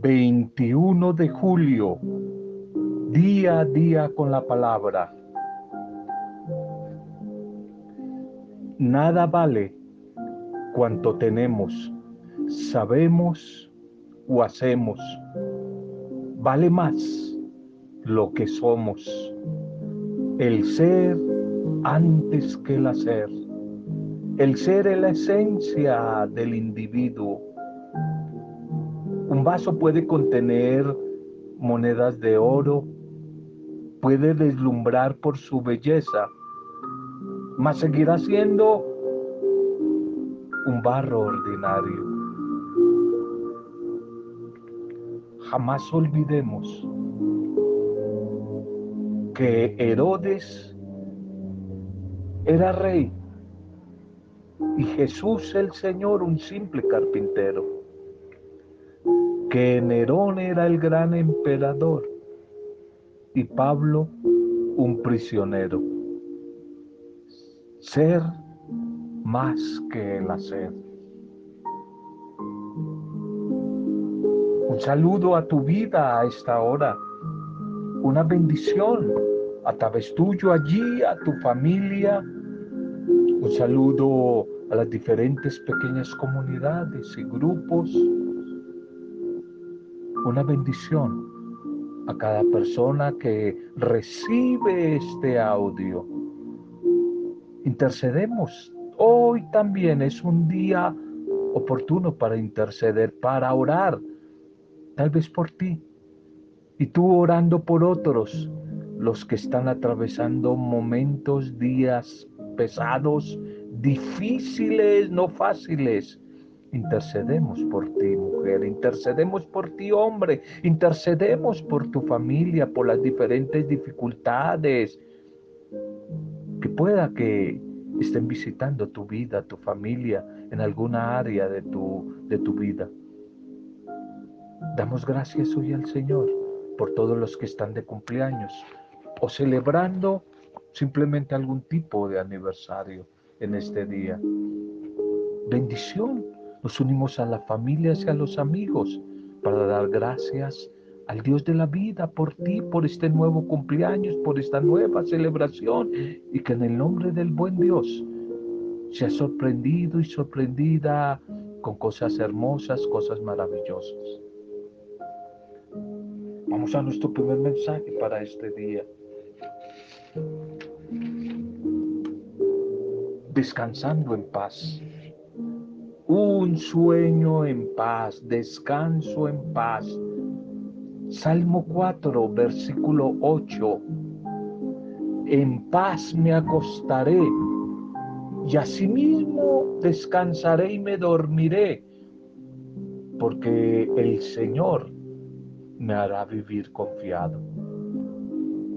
21 de julio, día a día con la palabra. Nada vale cuanto tenemos, sabemos o hacemos. Vale más lo que somos, el ser antes que el hacer. El ser es la esencia del individuo. Un vaso puede contener monedas de oro, puede deslumbrar por su belleza, mas seguirá siendo un barro ordinario. Jamás olvidemos que Herodes era rey y Jesús el Señor un simple carpintero, que Nerón era el gran emperador y Pablo un prisionero. Ser más que el hacer. Un saludo a tu vida a esta hora. Una bendición a través tuyo allí, a tu familia. Un saludo a las diferentes pequeñas comunidades y grupos. Una bendición a cada persona que recibe este audio. Intercedemos. Hoy también es un día oportuno para interceder, para orar, tal vez por ti. Y tú orando por otros, los que están atravesando momentos, días pesados, difíciles, no fáciles. Intercedemos por ti, mujer, intercedemos por ti, hombre, intercedemos por tu familia, por las diferentes dificultades que pueda que estén visitando tu vida, tu familia, en alguna área de tu, de tu vida. Damos gracias hoy al Señor por todos los que están de cumpleaños o celebrando simplemente algún tipo de aniversario en este día. Bendición. Nos unimos a las familias y a los amigos para dar gracias al Dios de la vida por ti, por este nuevo cumpleaños, por esta nueva celebración y que en el nombre del buen Dios sea sorprendido y sorprendida con cosas hermosas, cosas maravillosas. Vamos a nuestro primer mensaje para este día descansando en paz. Un sueño en paz, descanso en paz. Salmo 4, versículo 8. En paz me acostaré y asimismo descansaré y me dormiré, porque el Señor me hará vivir confiado.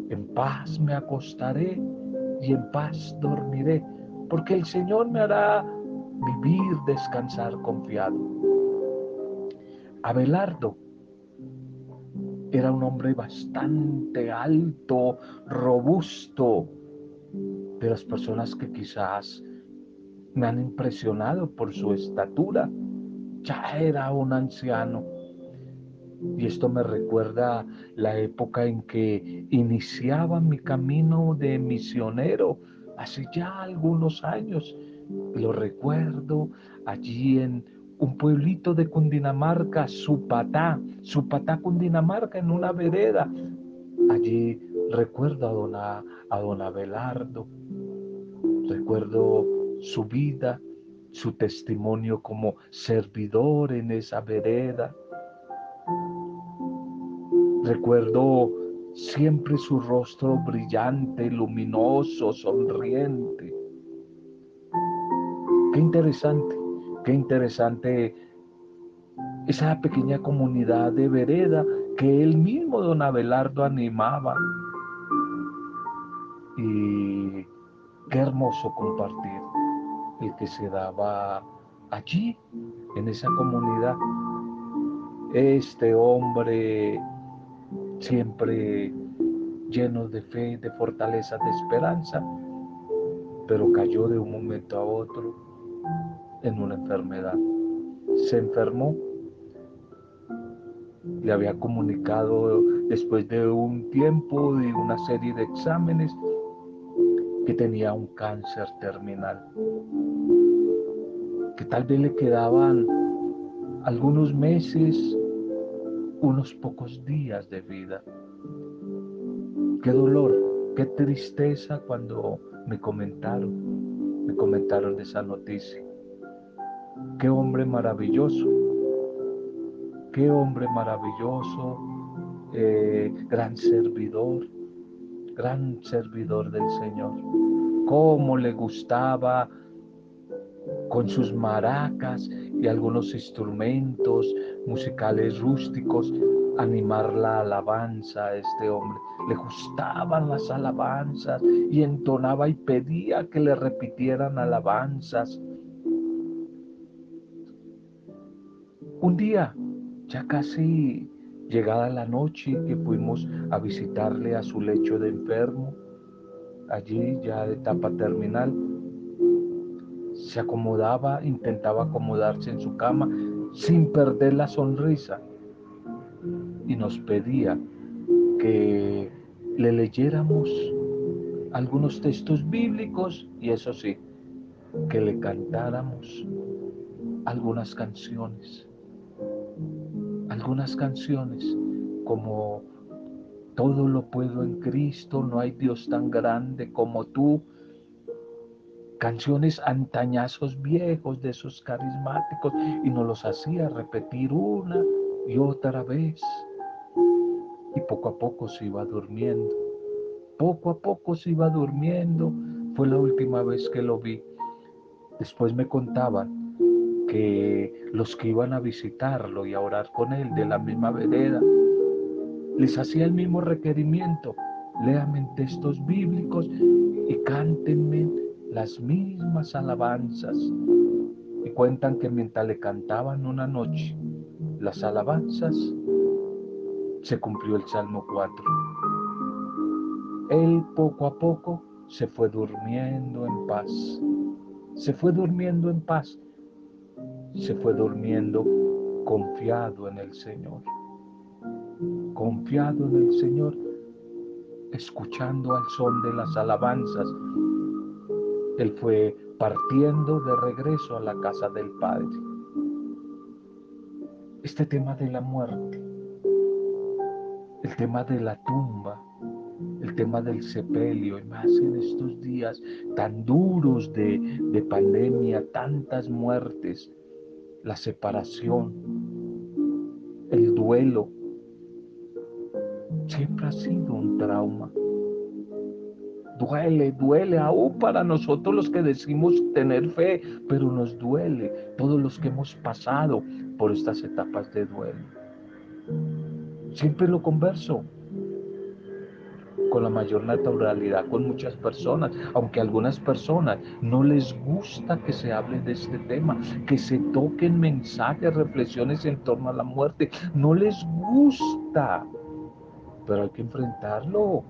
En paz me acostaré y en paz dormiré, porque el Señor me hará vivir, descansar confiado. Abelardo era un hombre bastante alto, robusto, de las personas que quizás me han impresionado por su estatura. Ya era un anciano. Y esto me recuerda la época en que iniciaba mi camino de misionero hace ya algunos años. Lo recuerdo allí en un pueblito de Cundinamarca, Supatá, Supatá, Cundinamarca, en una vereda. Allí recuerdo a don, a don Abelardo, recuerdo su vida, su testimonio como servidor en esa vereda. Recuerdo siempre su rostro brillante, luminoso, sonriente. Qué interesante, qué interesante esa pequeña comunidad de vereda que él mismo, don Abelardo, animaba. Y qué hermoso compartir el que se daba allí, en esa comunidad. Este hombre siempre llenos de fe, de fortaleza, de esperanza, pero cayó de un momento a otro en una enfermedad. Se enfermó le había comunicado después de un tiempo, de una serie de exámenes, que tenía un cáncer terminal, que tal vez le quedaban algunos meses, unos pocos días de vida. Qué dolor, qué tristeza cuando me comentaron, me comentaron de esa noticia. Qué hombre maravilloso, qué hombre maravilloso, eh, gran servidor, gran servidor del Señor. Cómo le gustaba con sus maracas y algunos instrumentos musicales rústicos animar la alabanza a este hombre. Le gustaban las alabanzas y entonaba y pedía que le repitieran alabanzas. Un día, ya casi llegada la noche que fuimos a visitarle a su lecho de enfermo, allí ya de etapa terminal, se acomodaba, intentaba acomodarse en su cama sin perder la sonrisa y nos pedía que le leyéramos algunos textos bíblicos y eso sí, que le cantáramos algunas canciones, algunas canciones como todo lo puedo en Cristo, no hay Dios tan grande como tú, canciones antañazos viejos de esos carismáticos y nos los hacía repetir una y otra vez y poco a poco se iba durmiendo. Poco a poco se iba durmiendo. Fue la última vez que lo vi. Después me contaban que los que iban a visitarlo y a orar con él de la misma vereda, les hacía el mismo requerimiento. Léame textos bíblicos y cántenme las mismas alabanzas. Y cuentan que mientras le cantaban una noche las alabanzas, se cumplió el Salmo 4. Él poco a poco se fue durmiendo en paz. Se fue durmiendo en paz. Se fue durmiendo confiado en el Señor. Confiado en el Señor, escuchando al son de las alabanzas. Él fue partiendo de regreso a la casa del Padre. Este tema de la muerte el tema de la tumba, el tema del sepelio, y más en estos días tan duros de, de pandemia, tantas muertes, la separación, el duelo, siempre ha sido un trauma. Duele, duele aún para nosotros los que decimos tener fe, pero nos duele todos los que hemos pasado por estas etapas de duelo. Siempre lo converso con la mayor naturalidad con muchas personas, aunque a algunas personas no les gusta que se hable de este tema, que se toquen mensajes, reflexiones en torno a la muerte, no les gusta, pero hay que enfrentarlo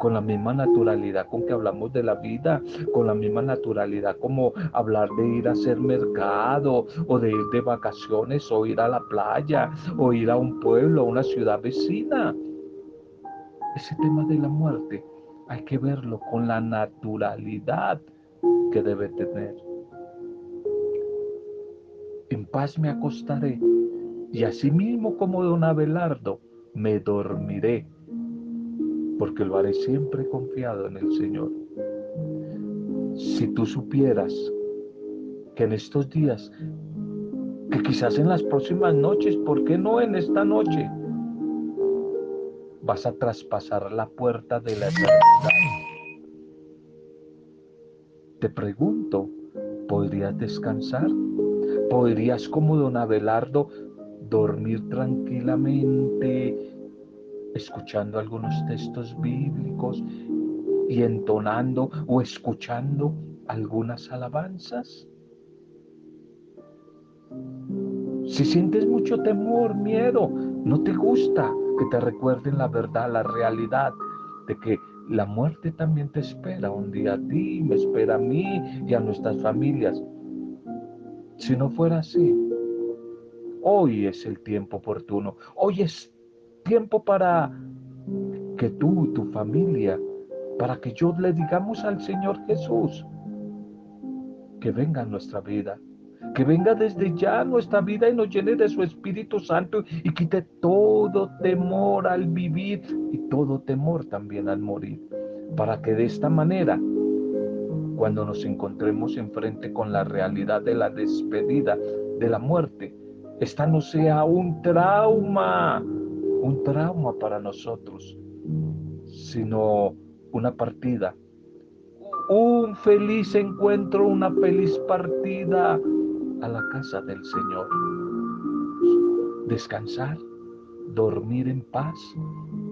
con la misma naturalidad con que hablamos de la vida, con la misma naturalidad como hablar de ir a hacer mercado o de ir de vacaciones o ir a la playa o ir a un pueblo, a una ciudad vecina. Ese tema de la muerte hay que verlo con la naturalidad que debe tener. En paz me acostaré y asimismo como don Abelardo me dormiré porque lo haré siempre confiado en el Señor. Si tú supieras que en estos días, que quizás en las próximas noches, ¿por qué no en esta noche? Vas a traspasar la puerta de la eternidad. Te pregunto, ¿podrías descansar? ¿Podrías como don Abelardo dormir tranquilamente escuchando algunos textos bíblicos y entonando o escuchando algunas alabanzas. Si sientes mucho temor, miedo, no te gusta que te recuerden la verdad, la realidad de que la muerte también te espera un día a ti, me espera a mí y a nuestras familias. Si no fuera así, Hoy es el tiempo oportuno. Hoy es tiempo para que tú y tu familia, para que yo le digamos al Señor Jesús que venga a nuestra vida, que venga desde ya nuestra vida y nos llene de su Espíritu Santo y quite todo temor al vivir y todo temor también al morir, para que de esta manera, cuando nos encontremos enfrente con la realidad de la despedida, de la muerte, esta no sea un trauma, un trauma para nosotros, sino una partida, un feliz encuentro, una feliz partida a la casa del Señor. Descansar, dormir en paz.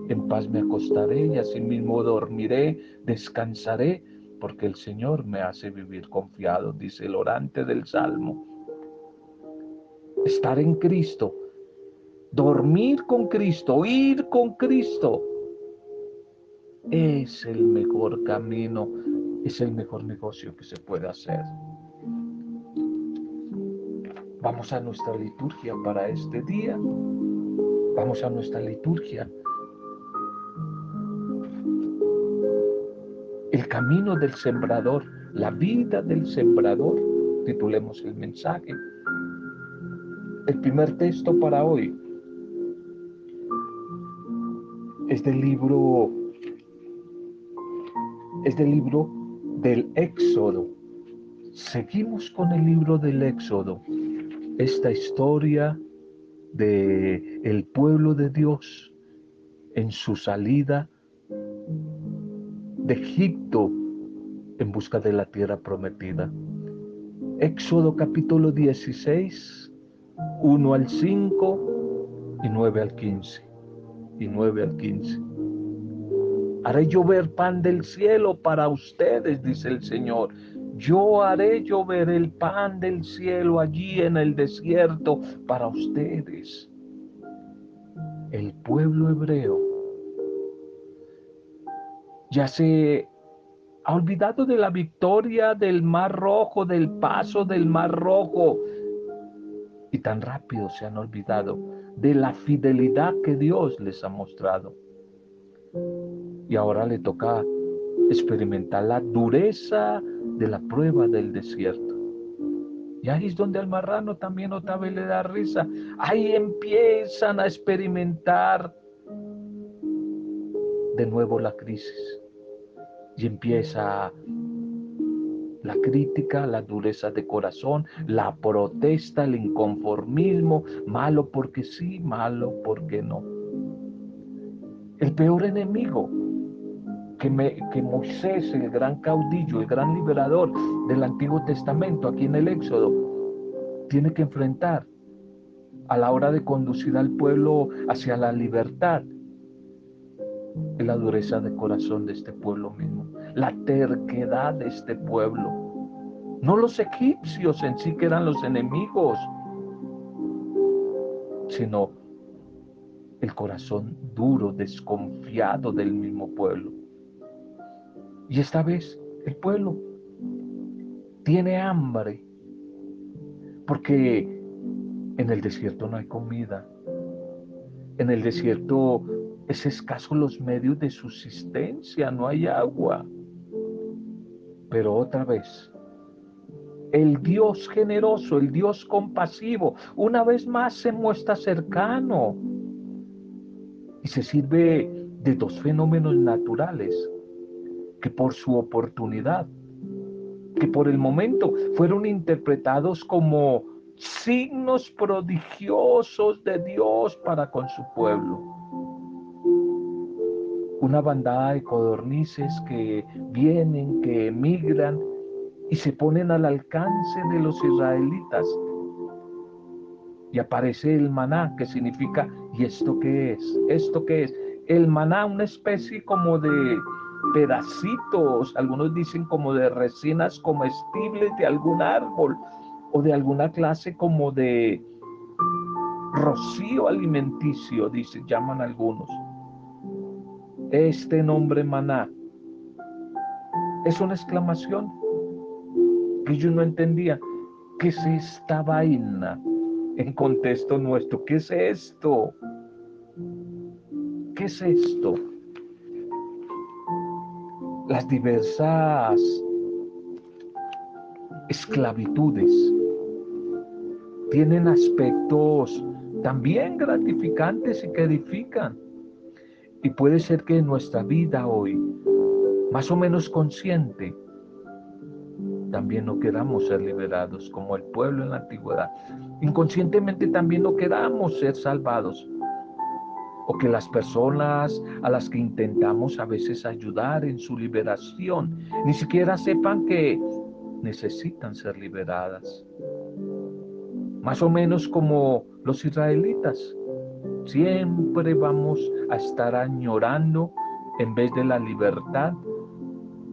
En paz me acostaré y asimismo dormiré, descansaré, porque el Señor me hace vivir confiado, dice el orante del Salmo. Estar en Cristo, dormir con Cristo, ir con Cristo, es el mejor camino, es el mejor negocio que se puede hacer. Vamos a nuestra liturgia para este día. Vamos a nuestra liturgia. El camino del sembrador, la vida del sembrador, titulemos el mensaje. El primer texto para hoy es del libro es del libro del Éxodo. Seguimos con el libro del Éxodo esta historia de el pueblo de Dios en su salida de Egipto en busca de la tierra prometida. Éxodo capítulo 16, 1 al 5 y 9 al 15. Y 9 al 15. Haré llover pan del cielo para ustedes, dice el Señor, yo haré llover el pan del cielo allí en el desierto para ustedes. El pueblo hebreo ya se ha olvidado de la victoria del mar rojo, del paso del mar rojo. Y tan rápido se han olvidado de la fidelidad que Dios les ha mostrado. Y ahora le toca experimentar la dureza de la prueba del desierto. Y ahí es donde al marrano también otra vez le da risa. Ahí empiezan a experimentar de nuevo la crisis. Y empieza la crítica, la dureza de corazón, la protesta, el inconformismo, malo porque sí, malo porque no. El peor enemigo que, Moisés, el gran caudillo, el gran liberador del Antiguo Testamento, aquí en el Éxodo, tiene que enfrentar a la hora de conducir al pueblo hacia la libertad, es la dureza de corazón de este pueblo mismo, la terquedad de este pueblo. No los egipcios en sí que eran los enemigos, sino el corazón duro, desconfiado del mismo pueblo. Y esta vez el pueblo tiene hambre porque en el desierto no hay comida. En el desierto es escaso los medios de subsistencia, no hay agua. Pero otra vez, el Dios generoso, el Dios compasivo, una vez más se muestra cercano y se sirve de dos fenómenos naturales que por su oportunidad, que por el momento fueron interpretados como signos prodigiosos de Dios para con su pueblo. Una bandada de codornices que vienen, que emigran y se ponen al alcance de los israelitas. Y aparece el maná, que significa, ¿y esto qué es? ¿Esto qué es? El maná, una especie como de pedacitos, algunos dicen como de resinas comestibles de algún árbol o de alguna clase como de rocío alimenticio, dicen, llaman algunos. Este nombre maná es una exclamación que yo no entendía. ¿Qué es esta vaina? en contexto nuestro. ¿Qué es esto? ¿Qué es esto? Las diversas esclavitudes tienen aspectos también gratificantes y que edifican. Y puede ser que en nuestra vida hoy, más o menos consciente, también no queramos ser liberados como el pueblo en la antigüedad. Inconscientemente también no queramos ser salvados. O que las personas a las que intentamos a veces ayudar en su liberación ni siquiera sepan que necesitan ser liberadas. Más o menos como los israelitas. Siempre vamos a estar añorando en vez de la libertad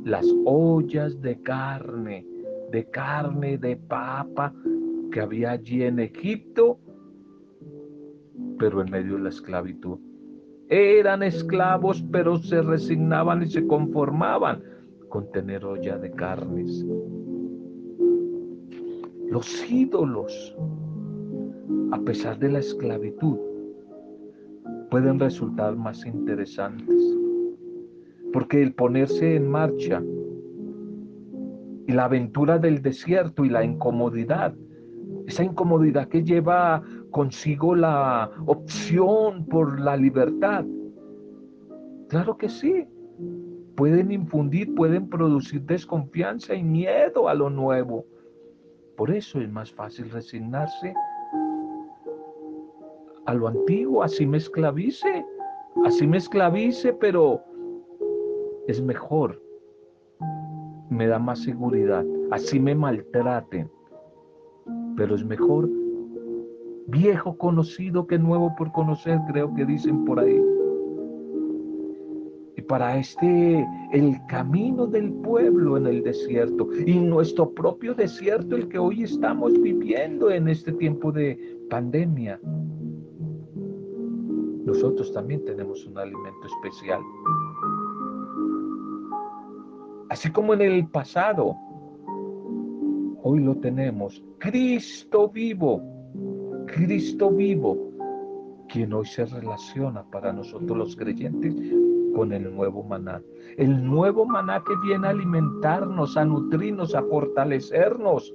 las ollas de carne, de carne de papa que había allí en Egipto, pero en medio de la esclavitud. Eran esclavos, pero se resignaban y se conformaban con tener olla de carnes. Los ídolos, a pesar de la esclavitud, pueden resultar más interesantes porque el ponerse en marcha y la aventura del desierto y la incomodidad, esa incomodidad que lleva consigo la opción por la libertad, claro que sí, pueden infundir, pueden producir desconfianza y miedo a lo nuevo. Por eso es más fácil resignarse a lo antiguo, así me esclavice, así me esclavice, pero es mejor, me da más seguridad, así me maltraten, pero es mejor viejo conocido que nuevo por conocer, creo que dicen por ahí. Y para este, el camino del pueblo en el desierto y nuestro propio desierto, el que hoy estamos viviendo en este tiempo de pandemia, nosotros también tenemos un alimento especial. Así como en el pasado, hoy lo tenemos. Cristo vivo, Cristo vivo, quien hoy se relaciona para nosotros los creyentes con el nuevo maná. El nuevo maná que viene a alimentarnos, a nutrirnos, a fortalecernos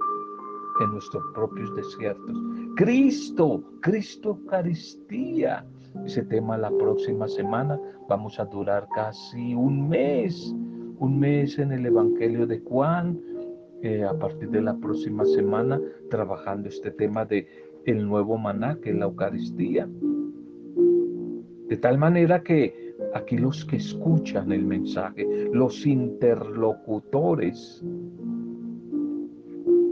en nuestros propios desiertos. Cristo, Cristo Eucaristía. Ese tema la próxima semana vamos a durar casi un mes un mes en el Evangelio de Juan, eh, a partir de la próxima semana, trabajando este tema de el nuevo maná, que es la Eucaristía. De tal manera que aquí los que escuchan el mensaje, los interlocutores,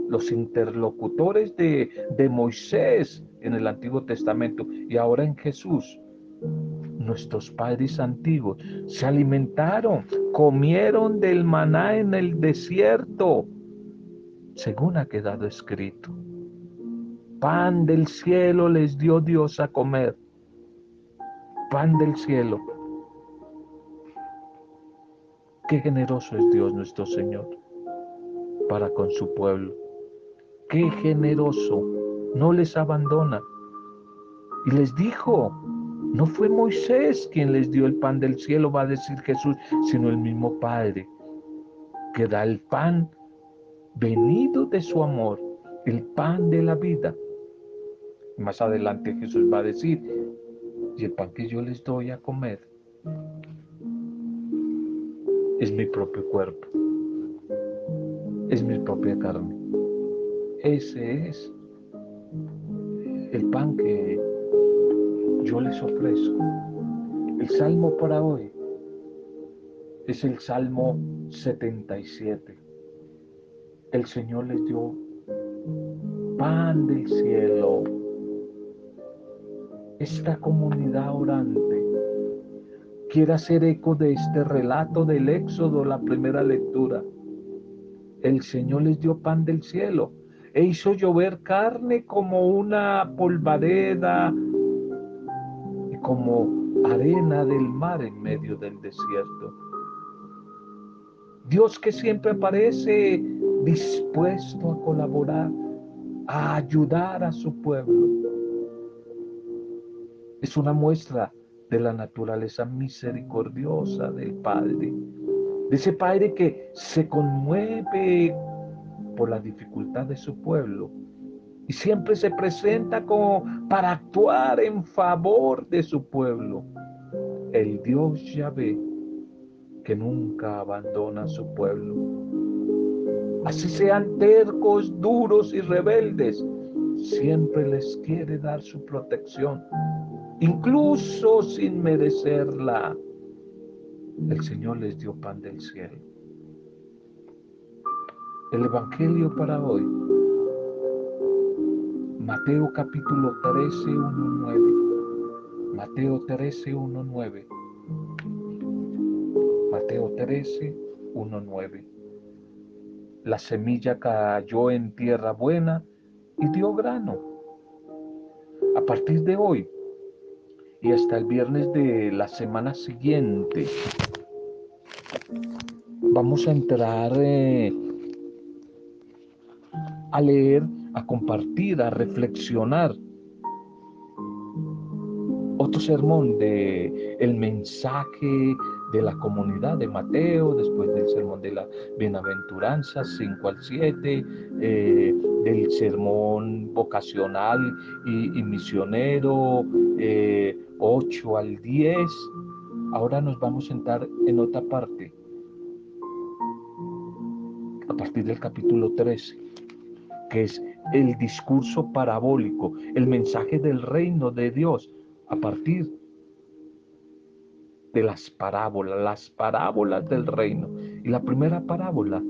los interlocutores de, de Moisés en el Antiguo Testamento y ahora en Jesús, nuestros padres antiguos se alimentaron, comieron del maná en el desierto, según ha quedado escrito. Pan del cielo les dio Dios a comer. Pan del cielo. Qué generoso es Dios nuestro Señor para con su pueblo. Qué generoso. No les abandona. Y les dijo, no fue Moisés quien les dio el pan del cielo, va a decir Jesús, sino el mismo Padre, que da el pan venido de su amor, el pan de la vida. Más adelante Jesús va a decir, y el pan que yo les doy a comer es mi propio cuerpo, es mi propia carne. Ese es el pan que yo les ofrezco. El salmo para hoy es el Salmo 77. El Señor les dio pan del cielo. Esta comunidad orante quiere hacer eco de este relato del Éxodo, la primera lectura. El Señor les dio pan del cielo e hizo llover carne como una polvareda como arena del mar en medio del desierto. Dios que siempre parece dispuesto a colaborar, a ayudar a su pueblo. Es una muestra de la naturaleza misericordiosa del Padre, de ese Padre que se conmueve por la dificultad de su pueblo y siempre se presenta como para actuar en favor de su pueblo. El Dios Yahvé que nunca abandona a su pueblo. Así sean tercos, duros y rebeldes, siempre les quiere dar su protección, incluso sin merecerla. El Señor les dio pan del cielo. El Evangelio para hoy Mateo capítulo 13, 1, 9. Mateo 13, 1, 9. Mateo 13, 1, 9. La semilla cayó en tierra buena y dio grano. A partir de hoy y hasta el viernes de la semana siguiente, vamos a entrar eh, a leer a compartir, a reflexionar. Otro sermón de el mensaje de la comunidad de Mateo, después del sermón de la bienaventuranza 5 al 7, eh, del sermón vocacional y, misionero 8 eh, al 10. Ahora nos vamos a sentar en otra parte, a partir del capítulo 13, que es el discurso parabólico, el mensaje del reino de Dios a partir de las parábolas, las parábolas del reino. Y la primera parábola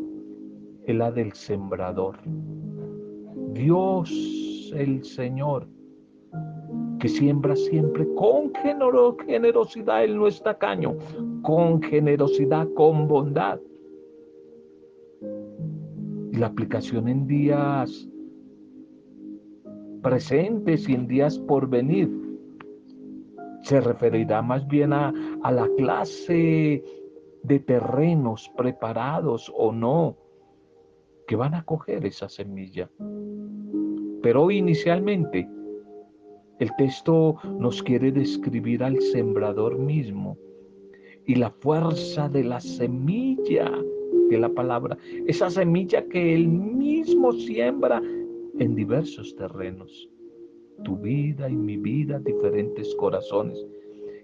es la del sembrador. Dios el Señor, que siembra siempre con generosidad, Él no es tacaño, con generosidad, con bondad. Y la aplicación en días presentes y en días por venir. Se referirá más bien a, a la clase de terrenos preparados o no que van a coger esa semilla. Pero inicialmente el texto nos quiere describir al sembrador mismo y la fuerza de la semilla de la palabra, esa semilla que él mismo siembra en diversos terrenos. Tu vida y mi vida, diferentes corazones.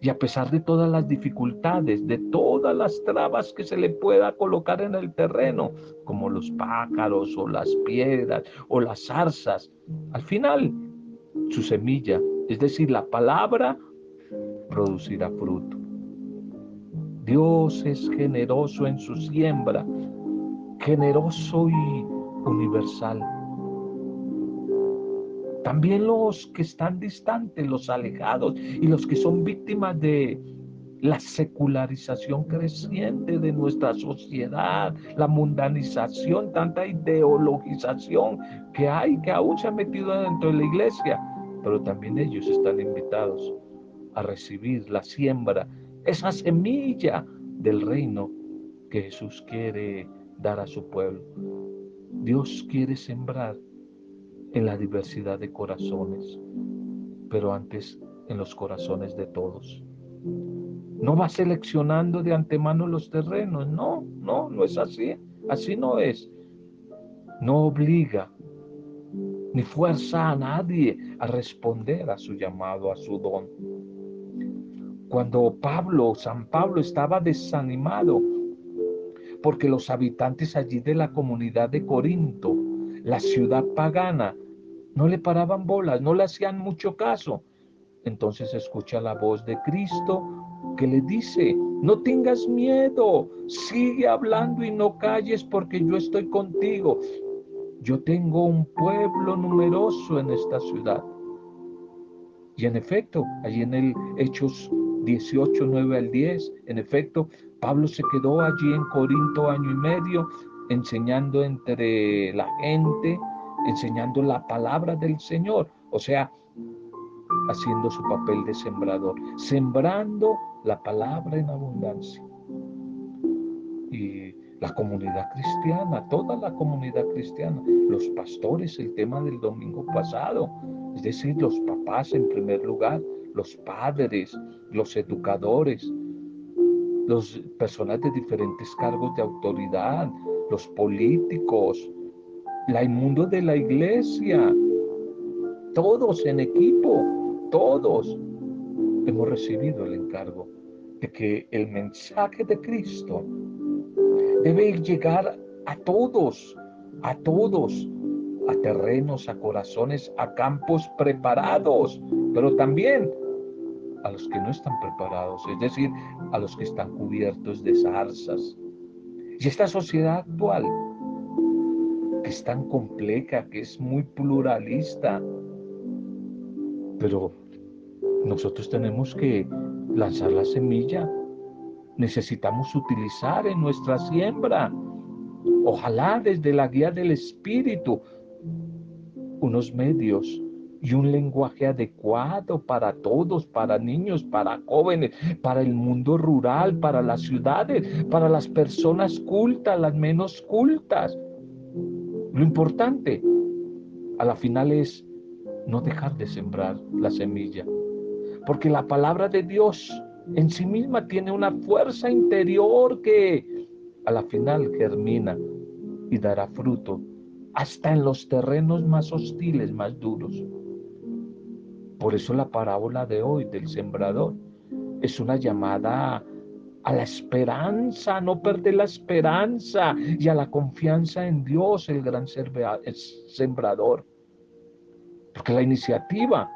Y a pesar de todas las dificultades, de todas las trabas que se le pueda colocar en el terreno, como los pájaros o las piedras o las zarzas, al final su semilla, es decir, la palabra, producirá fruto. Dios es generoso en su siembra, generoso y universal. También los que están distantes, los alejados y los que son víctimas de la secularización creciente de nuestra sociedad, la mundanización, tanta ideologización que hay, que aún se ha metido dentro de la iglesia, pero también ellos están invitados a recibir la siembra, esa semilla del reino que Jesús quiere dar a su pueblo. Dios quiere sembrar en la diversidad de corazones, pero antes en los corazones de todos. No va seleccionando de antemano los terrenos, no, no, no es así, así no es. No obliga ni fuerza a nadie a responder a su llamado, a su don. Cuando Pablo, San Pablo estaba desanimado porque los habitantes allí de la comunidad de Corinto, la ciudad pagana, no le paraban bolas, no le hacían mucho caso. Entonces escucha la voz de Cristo que le dice, no tengas miedo, sigue hablando y no calles porque yo estoy contigo. Yo tengo un pueblo numeroso en esta ciudad. Y en efecto, allí en el Hechos 18, 9 al 10, en efecto, Pablo se quedó allí en Corinto año y medio, enseñando entre la gente, enseñando la palabra del Señor, o sea, haciendo su papel de sembrador, sembrando la palabra en abundancia. Y la comunidad cristiana, toda la comunidad cristiana, los pastores, el tema del domingo pasado, es decir, los papás en primer lugar, los padres, los educadores, las personas de diferentes cargos de autoridad, los políticos, el mundo de la iglesia, todos en equipo, todos hemos recibido el encargo de que el mensaje de Cristo debe llegar a todos, a todos, a terrenos, a corazones, a campos preparados, pero también a los que no están preparados, es decir, a los que están cubiertos de zarzas. Y esta sociedad actual, que es tan compleja, que es muy pluralista, pero nosotros tenemos que lanzar la semilla. Necesitamos utilizar en nuestra siembra, ojalá desde la guía del Espíritu, unos medios y un lenguaje adecuado para todos, para niños, para jóvenes, para el mundo rural, para las ciudades, para las personas cultas, las menos cultas. Lo importante a la final es no dejar de sembrar la semilla, porque la palabra de Dios en sí misma tiene una fuerza interior que a la final germina y dará fruto hasta en los terrenos más hostiles, más duros. Por eso la parábola de hoy del sembrador es una llamada a la esperanza, no perder la esperanza y a la confianza en Dios, el gran sembrador. Porque la iniciativa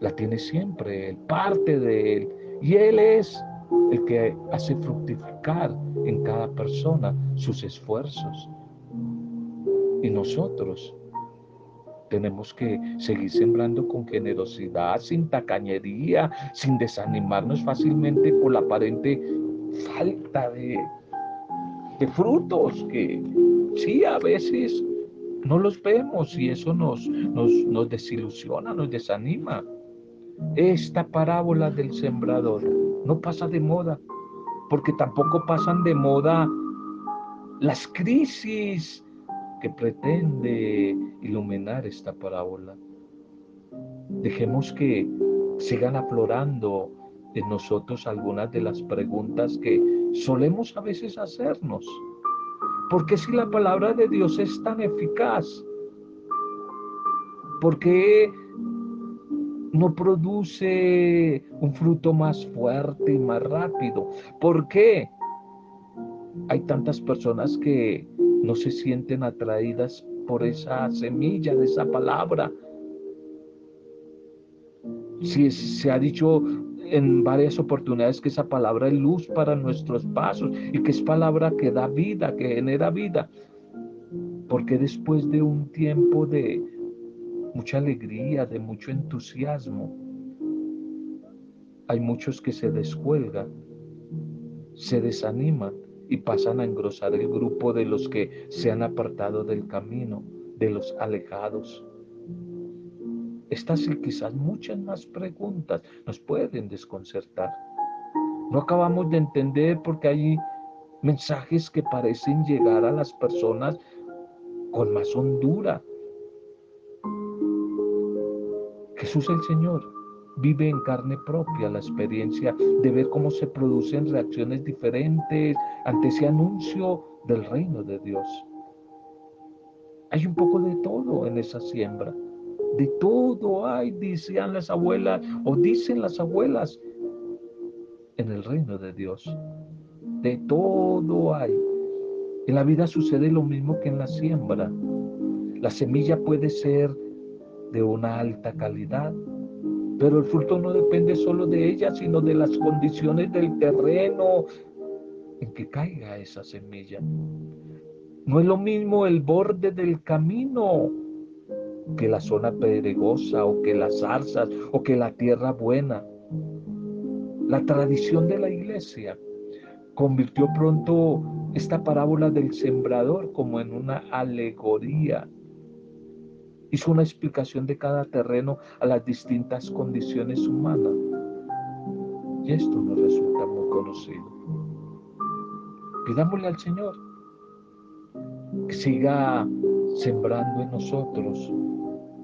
la tiene siempre Él, parte de Él. Y Él es el que hace fructificar en cada persona sus esfuerzos. Y nosotros tenemos que seguir sembrando con generosidad, sin tacañería, sin desanimarnos fácilmente por la aparente falta de, de frutos que sí a veces no los vemos y eso nos, nos, nos desilusiona, nos desanima. Esta parábola del sembrador no pasa de moda, porque tampoco pasan de moda las crisis que pretende iluminar esta parábola. Dejemos que sigan aflorando en nosotros algunas de las preguntas que solemos a veces hacernos. Porque si la palabra de Dios es tan eficaz? ¿Por qué no produce un fruto más fuerte y más rápido? ¿Por qué hay tantas personas que no se sienten atraídas por esa semilla de esa palabra. Si se ha dicho en varias oportunidades que esa palabra es luz para nuestros pasos y que es palabra que da vida, que genera vida. Porque después de un tiempo de mucha alegría, de mucho entusiasmo, hay muchos que se descuelgan, se desaniman y pasan a engrosar el grupo de los que se han apartado del camino, de los alejados. Estas y quizás muchas más preguntas nos pueden desconcertar. No acabamos de entender porque hay mensajes que parecen llegar a las personas con más hondura. Jesús el Señor vive en carne propia la experiencia de ver cómo se producen reacciones diferentes ante ese anuncio del reino de Dios. Hay un poco de todo en esa siembra. De todo hay, dicen las abuelas, o dicen las abuelas, en el reino de Dios. De todo hay. En la vida sucede lo mismo que en la siembra. La semilla puede ser de una alta calidad, pero el fruto no depende solo de ella, sino de las condiciones del terreno en que caiga esa semilla. No es lo mismo el borde del camino que la zona pedregosa o que las zarzas o que la tierra buena. La tradición de la iglesia convirtió pronto esta parábola del sembrador como en una alegoría hizo una explicación de cada terreno a las distintas condiciones humanas. Y esto nos resulta muy conocido. Pidámosle al Señor que siga sembrando en nosotros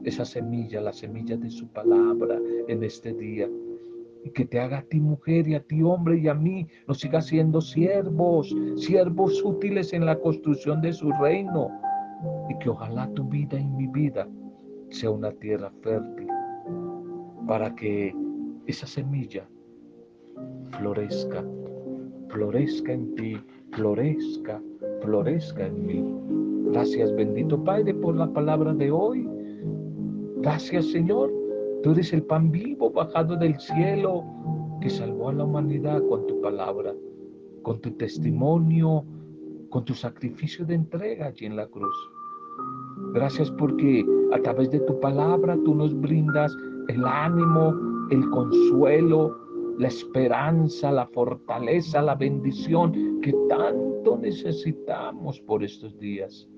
esa semilla, la semilla de su palabra en este día. y que te haga a ti mujer y a ti hombre y a mí, nos siga siendo siervos, siervos útiles en la construcción de su reino y que ojalá tu vida y mi vida sea una tierra fértil para que esa semilla florezca, florezca en ti, florezca, florezca en mí. Gracias bendito Padre por la palabra de hoy. Gracias Señor, tú eres el pan vivo bajado del cielo que salvó a la humanidad con tu palabra, con tu testimonio, con tu sacrificio de entrega allí en la cruz. Gracias porque a través de tu palabra tú nos brindas el ánimo, el consuelo, la esperanza, la fortaleza, la bendición que tanto necesitamos por estos días.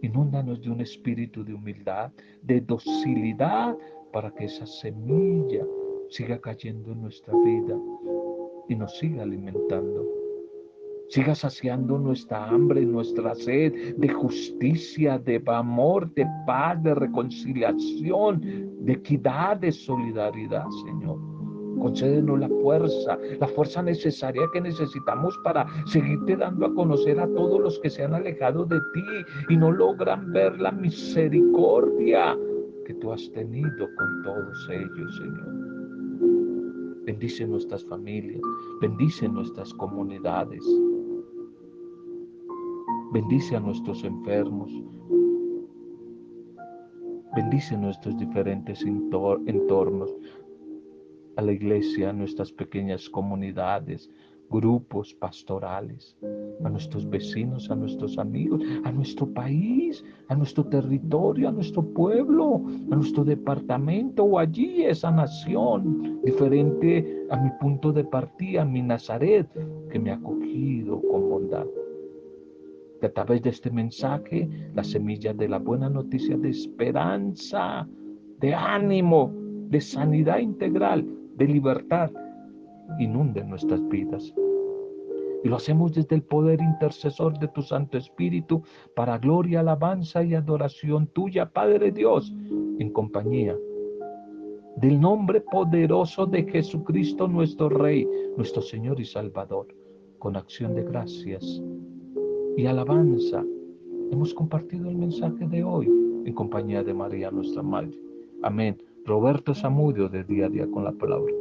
Inúndanos de un espíritu de humildad, de docilidad, para que esa semilla siga cayendo en nuestra vida y nos siga alimentando. Siga saciando nuestra hambre, nuestra sed de justicia, de amor, de paz, de reconciliación, de equidad, de solidaridad, Señor. Concédenos la fuerza, la fuerza necesaria que necesitamos para seguirte dando a conocer a todos los que se han alejado de ti y no logran ver la misericordia que tú has tenido con todos ellos, Señor. Bendice nuestras familias, bendice nuestras comunidades. Bendice a nuestros enfermos. Bendice nuestros diferentes entornos, a la iglesia, a nuestras pequeñas comunidades, grupos pastorales, a nuestros vecinos, a nuestros amigos, a nuestro país, a nuestro territorio, a nuestro pueblo, a nuestro departamento o allí esa nación diferente a mi punto de partida, mi Nazaret, que me ha acogido con bondad a través de este mensaje la semilla de la buena noticia de esperanza, de ánimo, de sanidad integral, de libertad, inunde nuestras vidas. Y lo hacemos desde el poder intercesor de tu Santo Espíritu para gloria, alabanza y adoración tuya, Padre Dios, en compañía del nombre poderoso de Jesucristo nuestro Rey, nuestro Señor y Salvador, con acción de gracias y alabanza. Hemos compartido el mensaje de hoy en compañía de María, nuestra Madre. Amén. Roberto Zamudio de Día a Día con la Palabra.